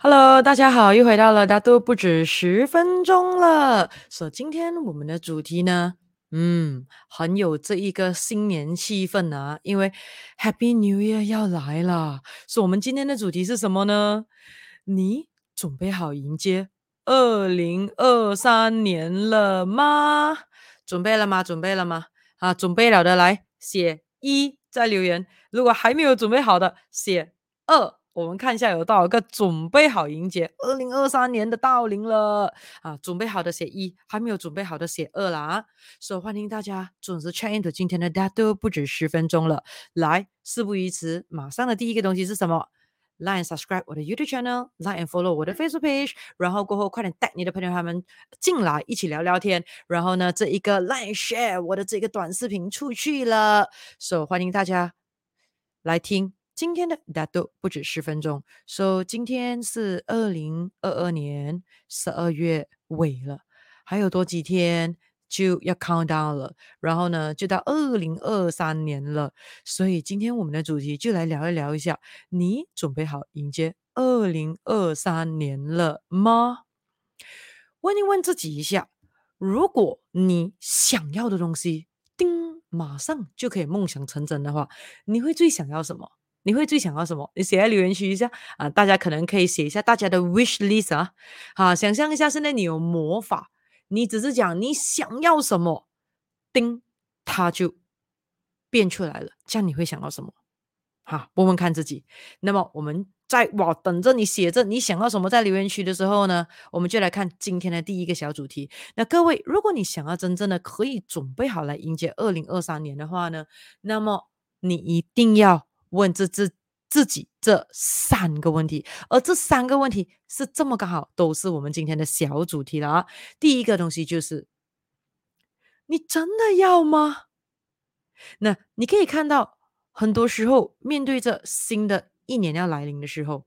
Hello，大家好，又回到了大都不止十分钟了。所以今天我们的主题呢，嗯，很有这一个新年气氛啊，因为 Happy New Year 要来了。所以我们今天的主题是什么呢？你准备好迎接二零二三年了吗？准备了吗？准备了吗？啊，准备了的来写一，在留言。如果还没有准备好的，写二。我们看一下有多少个准备好迎接二零二三年的到临了啊！准备好的写一，还没有准备好的写二了啊！所以欢迎大家准时 check into 今天的 Data 都不止十分钟了。来，事不宜迟，马上的第一个东西是什么？Like subscribe 我的 YouTube channel，Like and follow 我的 Facebook page，然后过后快点带你的朋友他们进来一起聊聊天。然后呢，这一个 Like share 我的这个短视频出去了，所以欢迎大家来听。今天的大都不止十分钟，so, 今天是二零二二年十二月尾了，还有多几天就要 count down 了，然后呢就到二零二三年了，所以今天我们的主题就来聊一聊一下，你准备好迎接二零二三年了吗？问一问自己一下，如果你想要的东西，叮，马上就可以梦想成真的话，你会最想要什么？你会最想要什么？你写在留言区一下啊！大家可能可以写一下大家的 wish list 啊！好，想象一下，现在你有魔法，你只是讲你想要什么，叮，它就变出来了。这样你会想要什么？好，问问看自己。那么我们在哇，等着你写着你想要什么在留言区的时候呢，我们就来看今天的第一个小主题。那各位，如果你想要真正的可以准备好来迎接二零二三年的话呢，那么你一定要。问自自自己这三个问题，而这三个问题是这么刚好都是我们今天的小主题了啊。第一个东西就是，你真的要吗？那你可以看到，很多时候面对着新的一年要来临的时候，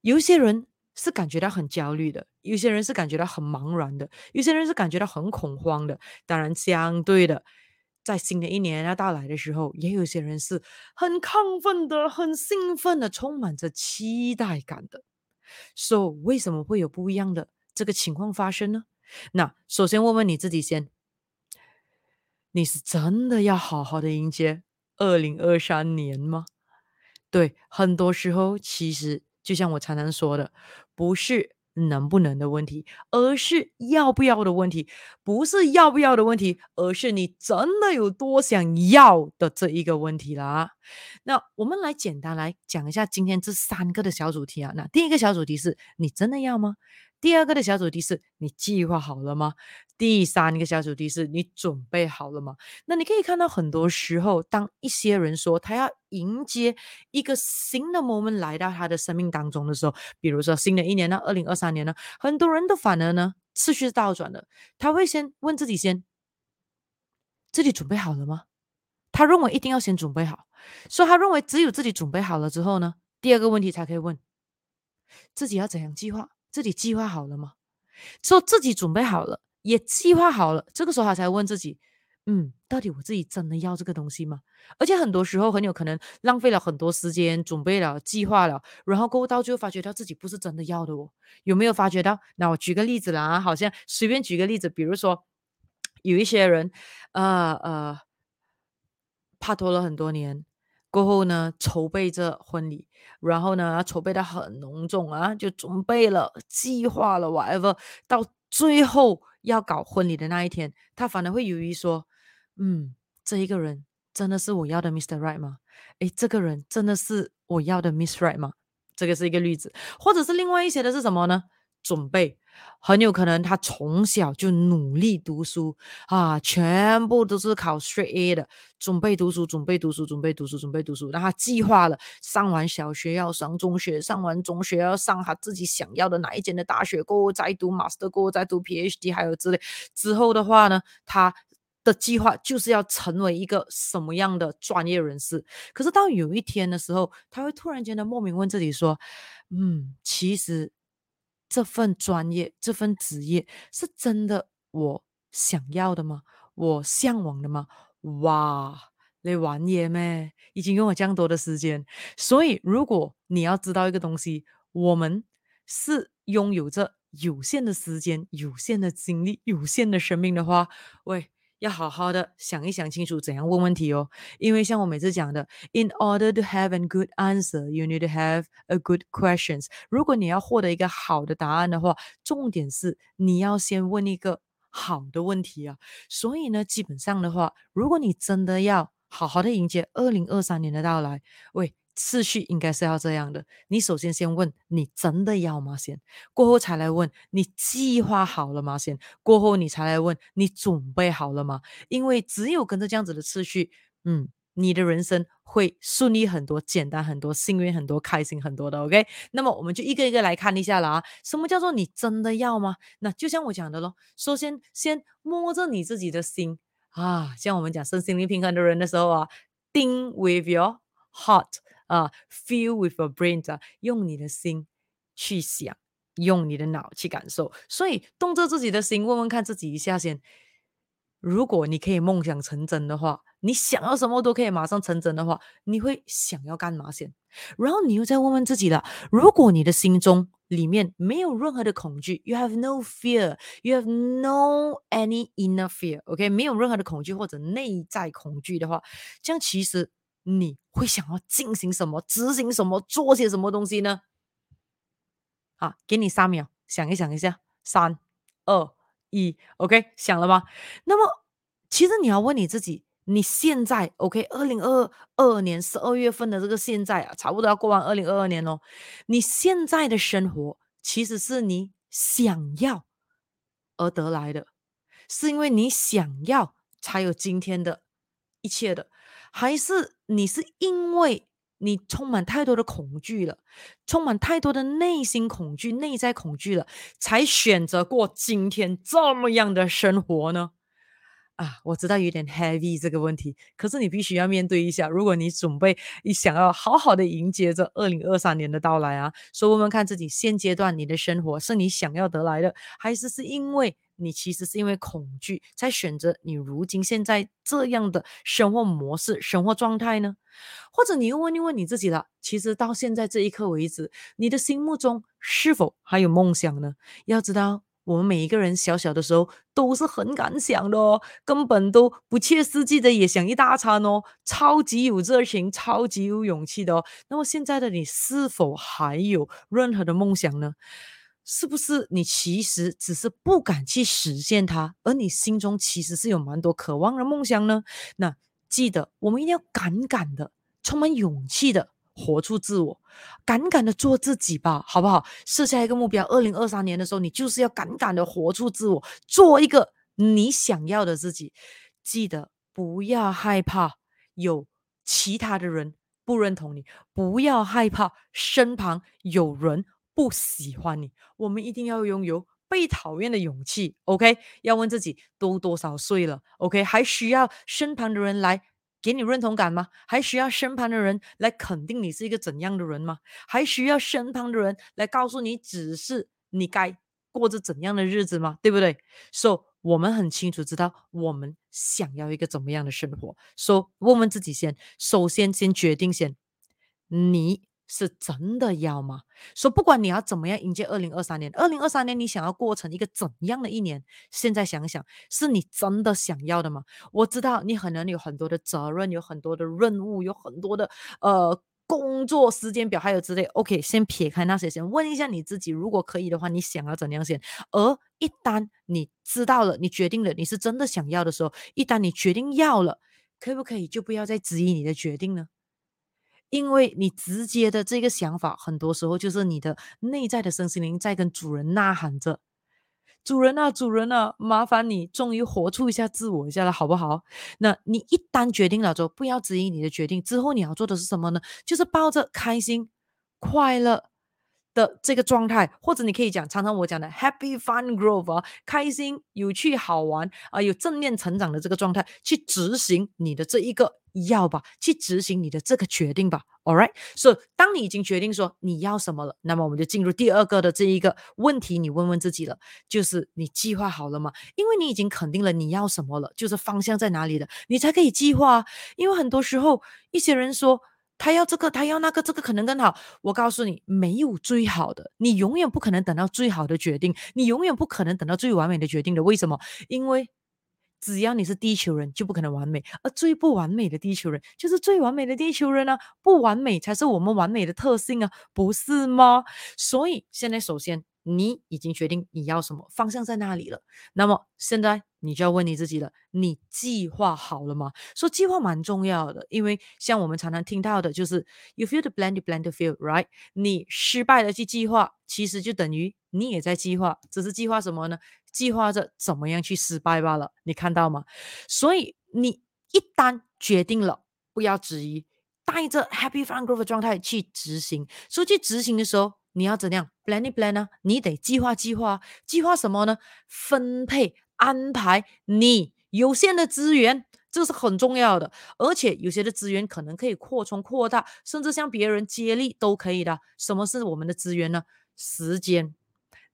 有些人是感觉到很焦虑的，有些人是感觉到很茫然的，有些人是感觉到很恐慌的。当然，相对的。在新的一年要到来的时候，也有些人是很亢奋的、很兴奋的、充满着期待感的。So，为什么会有不一样的这个情况发生呢？那首先问问你自己先，你是真的要好好的迎接二零二三年吗？对，很多时候其实就像我常常说的，不是。能不能的问题，而是要不要的问题，不是要不要的问题，而是你真的有多想要的这一个问题啦。那我们来简单来讲一下今天这三个的小主题啊。那第一个小主题是你真的要吗？第二个的小主题是你计划好了吗？第三个小主题是你准备好了吗？那你可以看到，很多时候，当一些人说他要迎接一个新的 moment 来到他的生命当中的时候，比如说新的一年呢，二零二三年呢，很多人都反而呢次序是倒转的，他会先问自己先，自己准备好了吗？他认为一定要先准备好，所以他认为只有自己准备好了之后呢，第二个问题才可以问，自己要怎样计划？自己计划好了吗？说自己准备好了。也计划好了，这个时候他才问自己，嗯，到底我自己真的要这个东西吗？而且很多时候很有可能浪费了很多时间，准备了、计划了，然后过后到最后发觉到自己不是真的要的哦。有没有发觉到？那我举个例子啦，好像随便举个例子，比如说有一些人，呃呃，帕托了很多年过后呢，筹备着婚礼，然后呢，筹备的很隆重啊，就准备了、计划了，whatever，到最后。要搞婚礼的那一天，他反而会犹豫说：“嗯，这一个人真的是我要的 Mr. Right 吗？诶，这个人真的是我要的 Miss Right 吗？”这个是一个例子，或者是另外一些的是什么呢？准备。很有可能他从小就努力读书啊，全部都是考 straight A 的，准备读书，准备读书，准备读书，准备读书。然后他计划了上完小学要上中学，上完中学要上他自己想要的哪一间的大学，过后再读 master，过后再读 PhD，还有之类。之后的话呢，他的计划就是要成为一个什么样的专业人士。可是到有一天的时候，他会突然间的莫名问自己说：“嗯，其实。”这份专业，这份职业是真的我想要的吗？我向往的吗？哇，你玩嘢咩？已经用了这样多的时间，所以如果你要知道一个东西，我们是拥有着有限的时间、有限的精力、有限的生命的话，喂。要好好的想一想清楚怎样问问题哦，因为像我每次讲的，in order to have a good answer, you need to have a good questions。如果你要获得一个好的答案的话，重点是你要先问一个好的问题啊。所以呢，基本上的话，如果你真的要好好的迎接二零二三年的到来，喂。次序应该是要这样的：你首先先问你真的要吗？先过后才来问你计划好了吗？先过后你才来问你准备好了吗？因为只有跟着这样子的次序，嗯，你的人生会顺利很多、简单很多、幸运很多、开心很多的。OK，那么我们就一个一个来看一下了啊。什么叫做你真的要吗？那就像我讲的咯，首先先摸着你自己的心啊，像我们讲身心灵平衡的人的时候啊，Think with your heart。啊、，feel with your brain 啊，用你的心去想，用你的脑去感受。所以动着自己的心，问问看自己一下先。如果你可以梦想成真的话，你想要什么都可以马上成真的话，你会想要干嘛先？然后你又再问问自己了：如果你的心中里面没有任何的恐惧，you have no fear，you have no any inner fear，OK，、没有任何的恐惧或者内在恐惧的话，这样其实。你会想要进行什么、执行什么、做些什么东西呢？啊，给你三秒，想一想一下，三、二、一，OK，想了吗？那么，其实你要问你自己，你现在 OK，二零二二年十二月份的这个现在啊，差不多要过完二零二二年喽。你现在的生活，其实是你想要而得来的，是因为你想要才有今天的一切的。还是你是因为你充满太多的恐惧了，充满太多的内心恐惧、内在恐惧了，才选择过今天这么样的生活呢？啊，我知道有点 heavy 这个问题，可是你必须要面对一下。如果你准备你想要好好的迎接这二零二三年的到来啊，所以问问看自己现阶段你的生活是你想要得来的，还是是因为？你其实是因为恐惧才选择你如今现在这样的生活模式、生活状态呢？或者你又问一问你自己了，其实到现在这一刻为止，你的心目中是否还有梦想呢？要知道，我们每一个人小小的时候都是很敢想的哦，根本都不切实际的也想一大餐哦，超级有热情、超级有勇气的哦。那么现在的你是否还有任何的梦想呢？是不是你其实只是不敢去实现它，而你心中其实是有蛮多渴望的梦想呢？那记得我们一定要敢敢的、充满勇气的活出自我，敢敢的做自己吧，好不好？设下一个目标，二零二三年的时候，你就是要敢敢的活出自我，做一个你想要的自己。记得不要害怕有其他的人不认同你，不要害怕身旁有人。不喜欢你，我们一定要拥有被讨厌的勇气。OK，要问自己都多少岁了？OK，还需要身旁的人来给你认同感吗？还需要身旁的人来肯定你是一个怎样的人吗？还需要身旁的人来告诉你，只是你该过着怎样的日子吗？对不对？So，我们很清楚知道我们想要一个怎么样的生活。So，问问自己先，首先先决定先，你。是真的要吗？说不管你要怎么样迎接二零二三年，二零二三年你想要过成一个怎样的一年？现在想想，是你真的想要的吗？我知道你可能有很多的责任，有很多的任务，有很多的呃工作时间表，还有之类。OK，先撇开那些，先问一下你自己，如果可以的话，你想要怎样先？而一旦你知道了，你决定了，你是真的想要的时候，一旦你决定要了，可不可以就不要再质疑你的决定呢？因为你直接的这个想法，很多时候就是你的内在的身心灵在跟主人呐喊着：“主人啊，主人啊，麻烦你终于活出一下自我一下了，好不好？”那你一旦决定了之后，不要质疑你的决定。之后你要做的是什么呢？就是抱着开心、快乐的这个状态，或者你可以讲，常常我讲的 “happy fun growth” 啊，开心、有趣、好玩啊，有正面成长的这个状态，去执行你的这一个。要吧，去执行你的这个决定吧。All right，所以当你已经决定说你要什么了，那么我们就进入第二个的这一个问题，你问问自己了，就是你计划好了吗？因为你已经肯定了你要什么了，就是方向在哪里了，你才可以计划。因为很多时候，一些人说。他要这个，他要那个，这个可能更好。我告诉你，没有最好的，你永远不可能等到最好的决定，你永远不可能等到最完美的决定的。为什么？因为只要你是地球人，就不可能完美，而最不完美的地球人就是最完美的地球人啊！不完美才是我们完美的特性啊，不是吗？所以现在，首先。你已经决定你要什么，方向在哪里了。那么现在你就要问你自己了：你计划好了吗？说计划蛮重要的，因为像我们常常听到的，就是 “you feel the plan, you plan to feel, right？” 你失败了去计划，其实就等于你也在计划，只是计划什么呢？计划着怎么样去失败罢了。你看到吗？所以你一旦决定了，不要质疑，带着 Happy Fun Growth 的状态去执行。所以去执行的时候。你要怎样 plan 一 plan 呢？你得计划计划，计划什么呢？分配安排你有限的资源，这是很重要的。而且有些的资源可能可以扩充扩大，甚至向别人接力都可以的。什么是我们的资源呢？时间。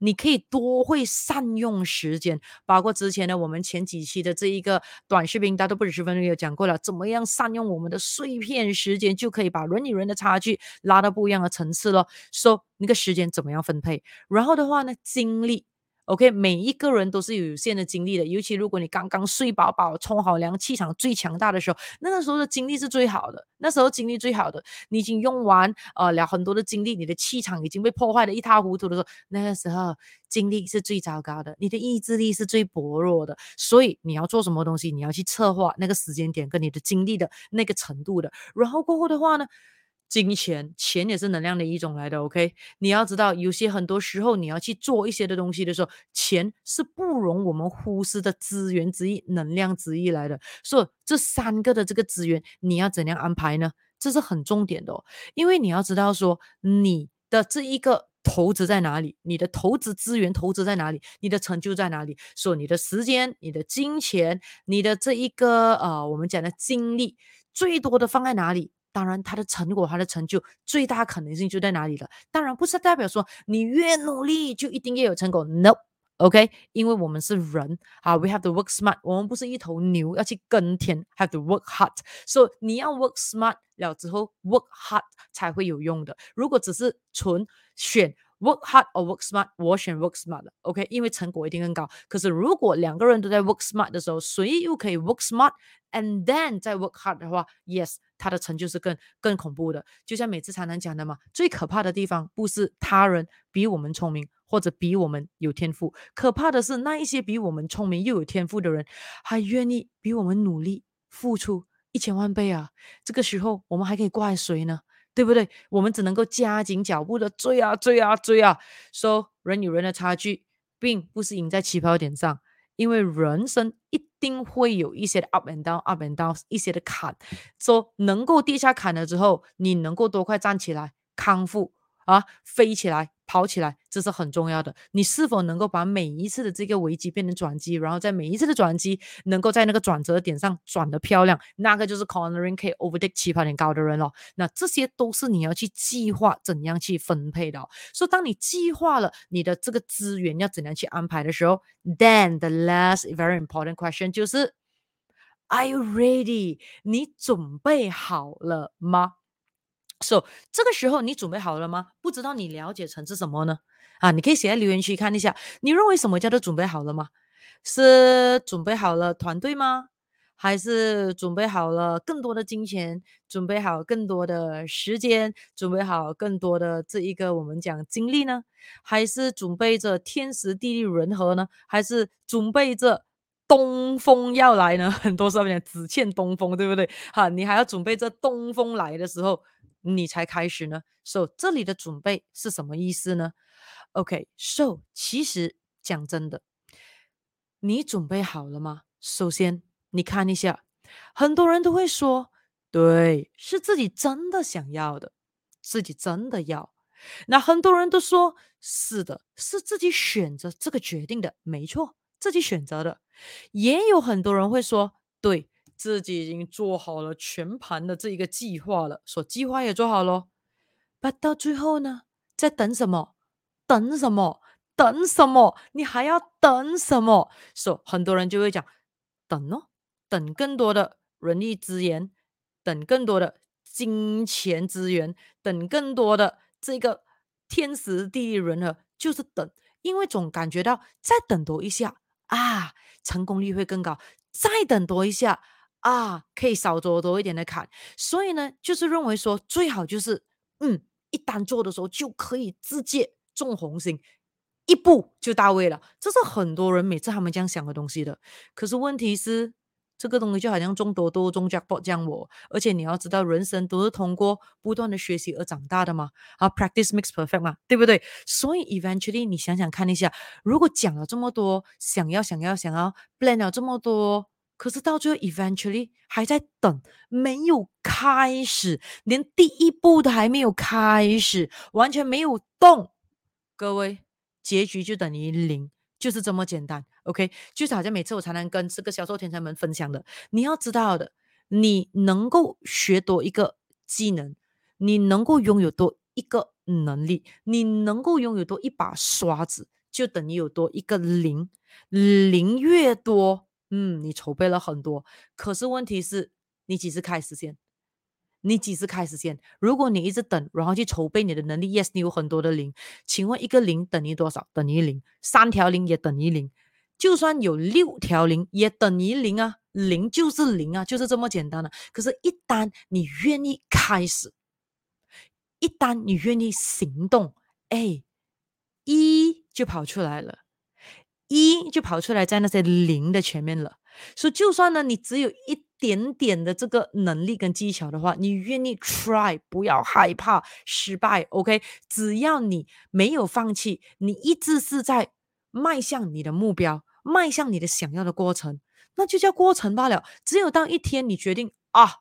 你可以多会善用时间，包括之前呢，我们前几期的这一个短视频，大都不止十分钟有讲过了，怎么样善用我们的碎片时间，就可以把人与人的差距拉到不一样的层次了。说、so, 那个时间怎么样分配，然后的话呢，精力。OK，每一个人都是有有限的精力的，尤其如果你刚刚睡饱饱、冲好凉、气场最强大的时候，那个时候的精力是最好的。那时候精力最好的，你已经用完呃了很多的精力，你的气场已经被破坏的一塌糊涂的时候，那个时候精力是最糟糕的，你的意志力是最薄弱的。所以你要做什么东西，你要去策划那个时间点跟你的精力的那个程度的，然后过后的话呢，金钱，钱也是能量的一种来的，OK？你要知道，有些很多时候你要去做一些的东西的时候，钱是不容我们忽视的资源之一，能量之一来的。所以这三个的这个资源，你要怎样安排呢？这是很重点的哦，因为你要知道说，你的这一个投资在哪里，你的投资资源投资在哪里，你的成就在哪里？说你的时间、你的金钱、你的这一个呃，我们讲的精力，最多的放在哪里？当然，他的成果、他的成就最大可能性就在哪里了？当然不是代表说你越努力就一定要有成果，No，OK？因为我们是人啊，We have to work smart。我们不是一头牛要去耕田，Have to work hard。所以你要 work smart 了之后，work hard 才会有用的。如果只是纯选 work hard or work smart，我选 work smart 的，OK？因为成果一定更高。可是如果两个人都在 work smart 的时候，谁又可以 work smart and then 再 work hard 的话，Yes。他的成就是更更恐怖的，就像每次常常讲的嘛，最可怕的地方不是他人比我们聪明或者比我们有天赋，可怕的是那一些比我们聪明又有天赋的人，还愿意比我们努力付出一千万倍啊！这个时候我们还可以怪谁呢？对不对？我们只能够加紧脚步的追啊追啊追啊！说、人与人的差距，并不是赢在起跑点上。因为人生一定会有一些的 up and down，up and down，一些的坎，说、能够跌下坎了之后，你能够多快站起来康复啊，飞起来。跑起来，这是很重要的。你是否能够把每一次的这个危机变成转机，然后在每一次的转机能够在那个转折点上转得漂亮，那个就是 cornering 可以 overtake 起跑点高的人了。那这些都是你要去计划怎样去分配的。所以当你计划了你的这个资源要怎样去安排的时候，then the last very important question 就是，Are you ready？你准备好了吗？So，这个时候你准备好了吗？不知道你了解成是什么呢？啊，你可以写在留言区看一下。你认为什么叫做准备好了吗？是准备好了团队吗？还是准备好了更多的金钱？准备好更多的时间？准备好更多的这一个我们讲精力呢？还是准备着天时地利人和呢？还是准备着东风要来呢？很多时候讲只欠东风，对不对？哈，你还要准备着东风来的时候。你才开始呢，so 这里的准备是什么意思呢？OK，so、其实讲真的，你准备好了吗？首先你看一下，很多人都会说，对，是自己真的想要的，自己真的要。那很多人都说，是的，是自己选择这个决定的，没错，自己选择的。也有很多人会说，对。自己已经做好了全盘的这一个计划了，说计划也做好了，不到最后呢，在等什么？等什么？等什么？你还要等什么？说很多人就会讲，等哦，等更多的人力资源，等更多的金钱资源，等更多的这个天时地利人和，就是等，因为总感觉到再等多一下啊，成功率会更高；再等多一下啊，可以少走多一点的坎。所以呢，就是认为说最好就是嗯，一旦做的时候就可以直接中红心。一步就到位了，这是很多人每次他们这样想的东西的。可是问题是，这个东西就好像中多多中 jackpot 这样我，而且你要知道，人生都是通过不断的学习而长大的嘛。啊，practice makes perfect 嘛，对不对？所以 eventually 你想想看一下，如果讲了这么多，想要想要想要 plan 了这么多，可是到最后 eventually 还在等，没有开始，连第一步都还没有开始，完全没有动，各位。结局就等于零，就是这么简单。OK，就是好像每次我才能跟这个销售天才们分享的，你要知道的，你能够学多一个技能，你能够拥有多一个能力，你能够拥有多一把刷子，就等于有多一个零。零越多，嗯，你筹备了很多，可是问题是，你几时开始先？你几时开始先？如果你一直等，然后去筹备你的能力，yes，你有很多的零。请问一个零等于多少？等于零。三条零也等于零。就算有六条零也等于零啊，零就是零啊，就是这么简单的。可是，一旦你愿意开始，一旦你愿意行动，哎，一就跑出来了，一就跑出来在那些零的前面了。所以，就算呢，你只有一。点点的这个能力跟技巧的话，你愿意 try，不要害怕失败，OK？只要你没有放弃，你一直是在迈向你的目标，迈向你的想要的过程，那就叫过程罢了。只有当一天你决定啊，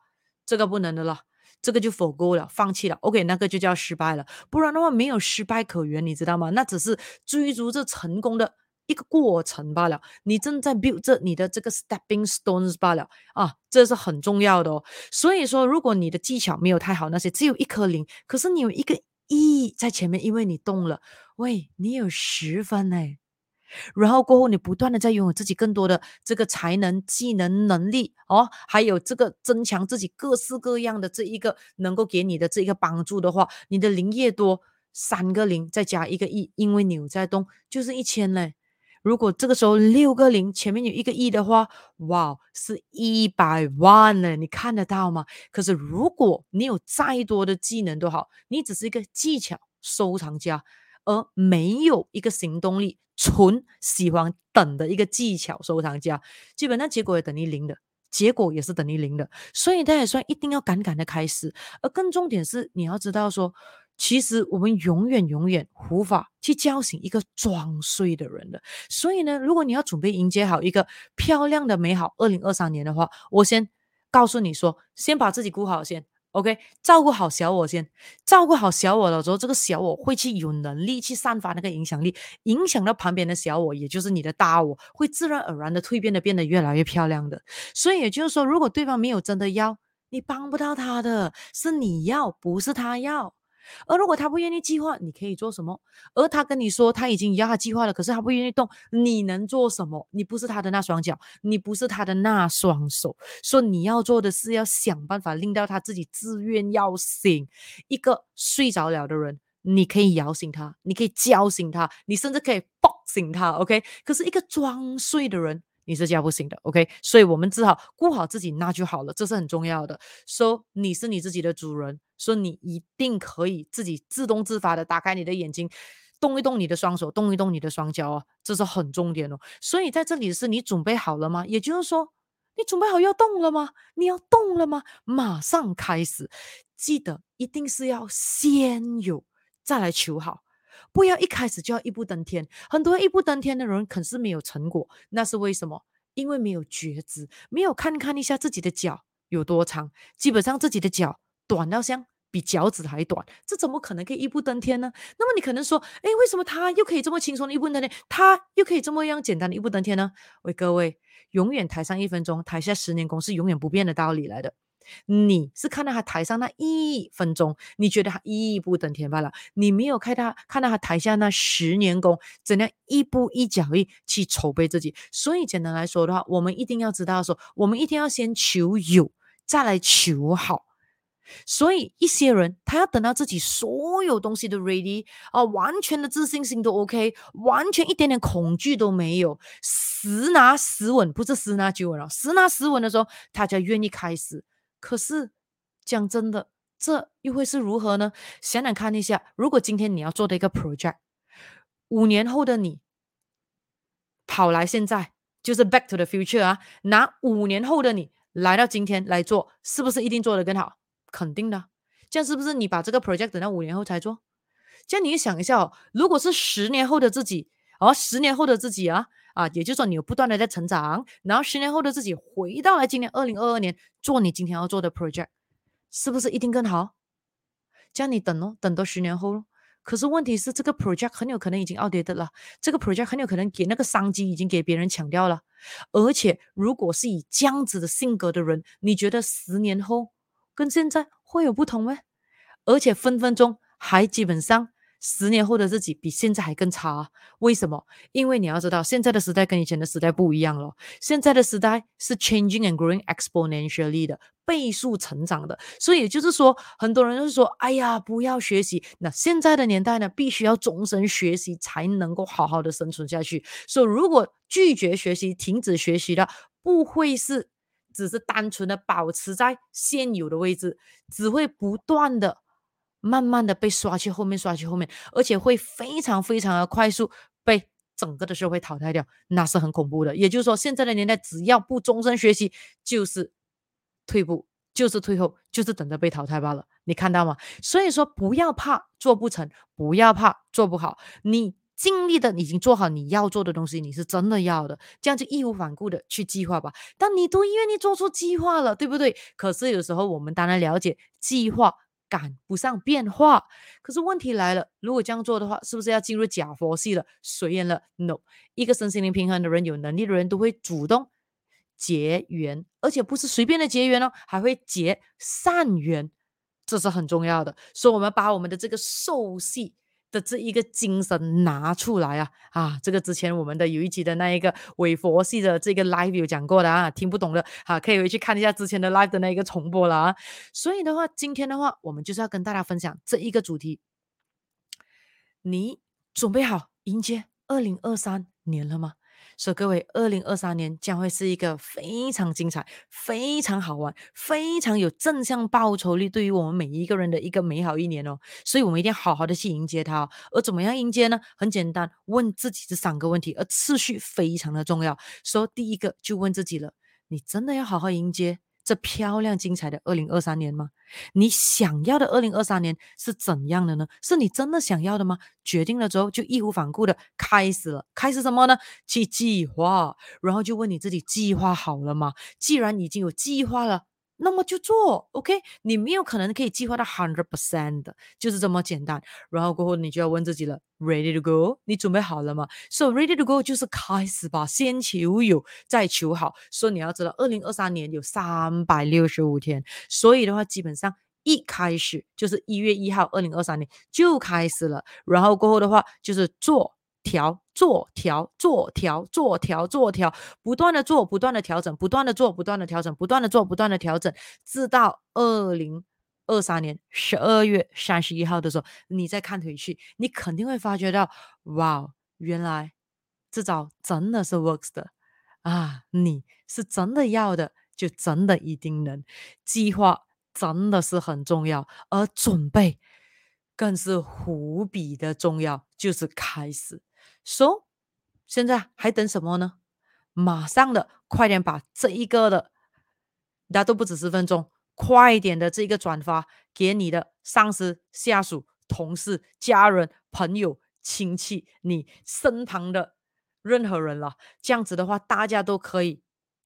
这个不能的了，这个就 forgo 了，放弃了，OK？那个就叫失败了。不然的话，没有失败可言，你知道吗？那只是追逐着成功的。一个过程罢了，你正在 build 着你的这个 stepping stones 罢了啊，这是很重要的哦。所以说，如果你的技巧没有太好，那些只有一颗零，可是你有一个一在前面，因为你动了，喂，你有十分哎。然后过后，你不断的在拥有自己更多的这个才能、技能、能力哦，还有这个增强自己各式各样的这一个能够给你的这一个帮助的话，你的零越多，三个零再加一个亿，因为你有在动，就是一千嘞。如果这个时候六个零前面有一个亿的话，哇，是一百万呢，你看得到吗？可是如果你有再多的技能都好，你只是一个技巧收藏家，而没有一个行动力，纯喜欢等的一个技巧收藏家，基本上结果也等于零的，结果也是等于零的。所以他也算一定要敢敢的开始，而更重点是你要知道说。其实我们永远永远无法去叫醒一个装睡的人的，所以呢，如果你要准备迎接好一个漂亮的美好二零二三年的话，我先告诉你说，先把自己顾好先，OK，照顾好小我先，照顾好小我了之后，这个小我会去有能力去散发那个影响力，影响到旁边的小我，也就是你的大我，会自然而然的蜕变的变得越来越漂亮的。所以也就是说，如果对方没有真的要，你帮不到他的，是你要，不是他要。而如果他不愿意计划，你可以做什么？而他跟你说他已经要他计划了，可是他不愿意动，你能做什么？你不是他的那双脚，你不是他的那双手，所以你要做的是要想办法令到他自己自愿要醒。一个睡着了的人，你可以摇醒他，你可以叫醒他，你甚至可以抱醒他。OK，可是一个装睡的人。你是叫不醒的，OK，所以我们只好顾好自己，那就好了，这是很重要的。说、so, 你是你自己的主人，说、你一定可以自己自动自发的打开你的眼睛，动一动你的双手，动一动你的双脚哦，这是很重点哦。所以在这里是你准备好了吗？也就是说，你准备好要动了吗？你要动了吗？马上开始，记得一定是要先有，再来求好。不要一开始就要一步登天，很多一步登天的人可是没有成果，那是为什么？因为没有觉知，没有看看一下自己的脚有多长，基本上自己的脚短到像比脚趾还短，这怎么可能可以一步登天呢？那么你可能说，诶，为什么他又可以这么轻松的一步登天，他又可以这么样简单的一步登天呢？为各位，永远台上一分钟，台下十年功是永远不变的道理来的。你是看到他台上那一分钟，你觉得他一步登天罢了。你没有看他看到他台下那十年功，怎样一步一脚印去筹备自己。所以简单来说的话，我们一定要知道说，我们一定要先求有，再来求好。所以一些人他要等到自己所有东西都 ready 啊，完全的自信心都 OK，完全一点点恐惧都没有，十拿十稳，不是十拿九稳啊，十拿十稳的时候，他才愿意开始。可是讲真的，这又会是如何呢？想想看一下，如果今天你要做的一个 project，五年后的你跑来现在，就是 back to the future 啊，拿五年后的你来到今天来做，是不是一定做得更好？肯定的，这样是不是你把这个 project 等到五年后才做？这样你想一下哦，如果是十年后的自己，哦，十年后的自己啊，啊，也就是说你有不断的在成长，然后十年后的自己回到了今年二零二二年做你今天要做的 project，是不是一定更好？这样你等哦，等到十年后咯。可是问题是，这个 project 很有可能已经 outdated 了，这个 project 很有可能给那个商机已经给别人抢掉了，而且如果是以这样子的性格的人，你觉得十年后？跟现在会有不同吗？而且分分钟还基本上十年后的自己比现在还更差。为什么？因为你要知道，现在的时代跟以前的时代不一样了。现在的时代是 changing and growing exponentially 的倍数成长的。所以也就是说，很多人就是说：“哎呀，不要学习。”那现在的年代呢，必须要终身学习才能够好好的生存下去。所以如果拒绝学习、停止学习的，不会是。只是单纯的保持在现有的位置，只会不断的、慢慢的被刷去后面、刷去后面，而且会非常非常的快速被整个的社会淘汰掉，那是很恐怖的。也就是说，现在的年代，只要不终身学习，就是退步，就是退后，就是等着被淘汰罢了。你看到吗？所以说，不要怕做不成，不要怕做不好，你。尽力的已经做好你要做的东西，你是真的要的，这样就义无反顾的去计划吧。但你都愿意做出计划了，对不对？可是有时候我们当然了解计划赶不上变化。可是问题来了，如果这样做的话，是不是要进入假佛系了？随缘了？No，一个身心灵平衡的人，有能力的人都会主动结缘，而且不是随便的结缘哦，还会结善缘，这是很重要的。所以，我们把我们的这个受系。的这一个精神拿出来啊啊！这个之前我们的有一集的那一个伪佛系的这个 live 有讲过的啊，听不懂的啊，可以回去看一下之前的 live 的那一个重播了啊。所以的话，今天的话，我们就是要跟大家分享这一个主题。你准备好迎接二零二三年了吗？所以各位，二零二三年将会是一个非常精彩、非常好玩、非常有正向报酬率，对于我们每一个人的一个美好一年哦。所以，我们一定要好好的去迎接它哦。而怎么样迎接呢？很简单，问自己这三个问题，而次序非常的重要。说，第一个就问自己了：你真的要好好迎接？这漂亮精彩的二零二三年吗？你想要的二零二三年是怎样的呢？是你真的想要的吗？决定了之后就义无反顾的开始了，开始什么呢？去计划，然后就问你自己计划好了吗？既然已经有计划了。那么就做，OK？你没有可能可以计划到 hundred percent 的，就是这么简单。然后过后你就要问自己了，Ready to go？你准备好了吗？So ready to go 就是开始吧，先求有，再求好。所以你要知道，二零二三年有三百六十五天，所以的话，基本上一开始就是一月一号，二零二三年就开始了。然后过后的话，就是做。调做调做调做调做调，不断的做，不断的调整，不断的做，不断的调整，不断的做，不断的调整，直到二零二三年十二月三十一号的时候，你再看回去，你肯定会发觉到，哇，原来这招真的是 works 的啊！你是真的要的，就真的一定能。计划真的是很重要，而准备更是无比的重要，就是开始。说，现在还等什么呢？马上的，快点把这一个的，大家都不止十分钟，快一点的这个转发给你的上司、下属、同事、家人、朋友、亲戚，你身旁的任何人了。这样子的话，大家都可以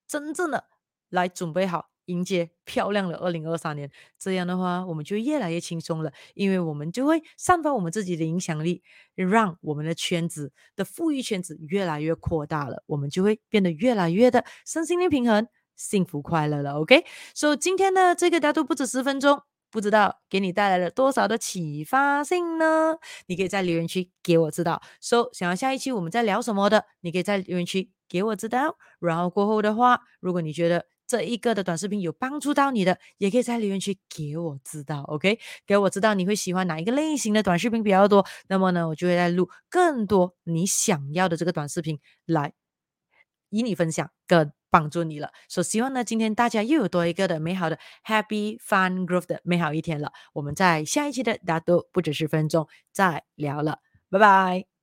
真正的来准备好。迎接漂亮的二零二三年，这样的话，我们就越来越轻松了，因为我们就会散发我们自己的影响力，让我们的圈子的富裕圈子越来越扩大了，我们就会变得越来越的身心灵平衡、幸福快乐了。OK，所以今天的这个大都不止十分钟，不知道给你带来了多少的启发性呢？你可以在留言区给我知道。说、so, 想要下一期我们在聊什么的，你可以在留言区给我知道。然后过后的话，如果你觉得这一个的短视频有帮助到你的，也可以在留言区给我知道，OK？给我知道你会喜欢哪一个类型的短视频比较多，那么呢，我就会再录更多你想要的这个短视频来与你分享，更帮助你了。所希望呢，今天大家又有多一个的美好的 Happy Fun Growth 的美好一天了。我们在下一期的大都不止十分钟再聊了，拜拜。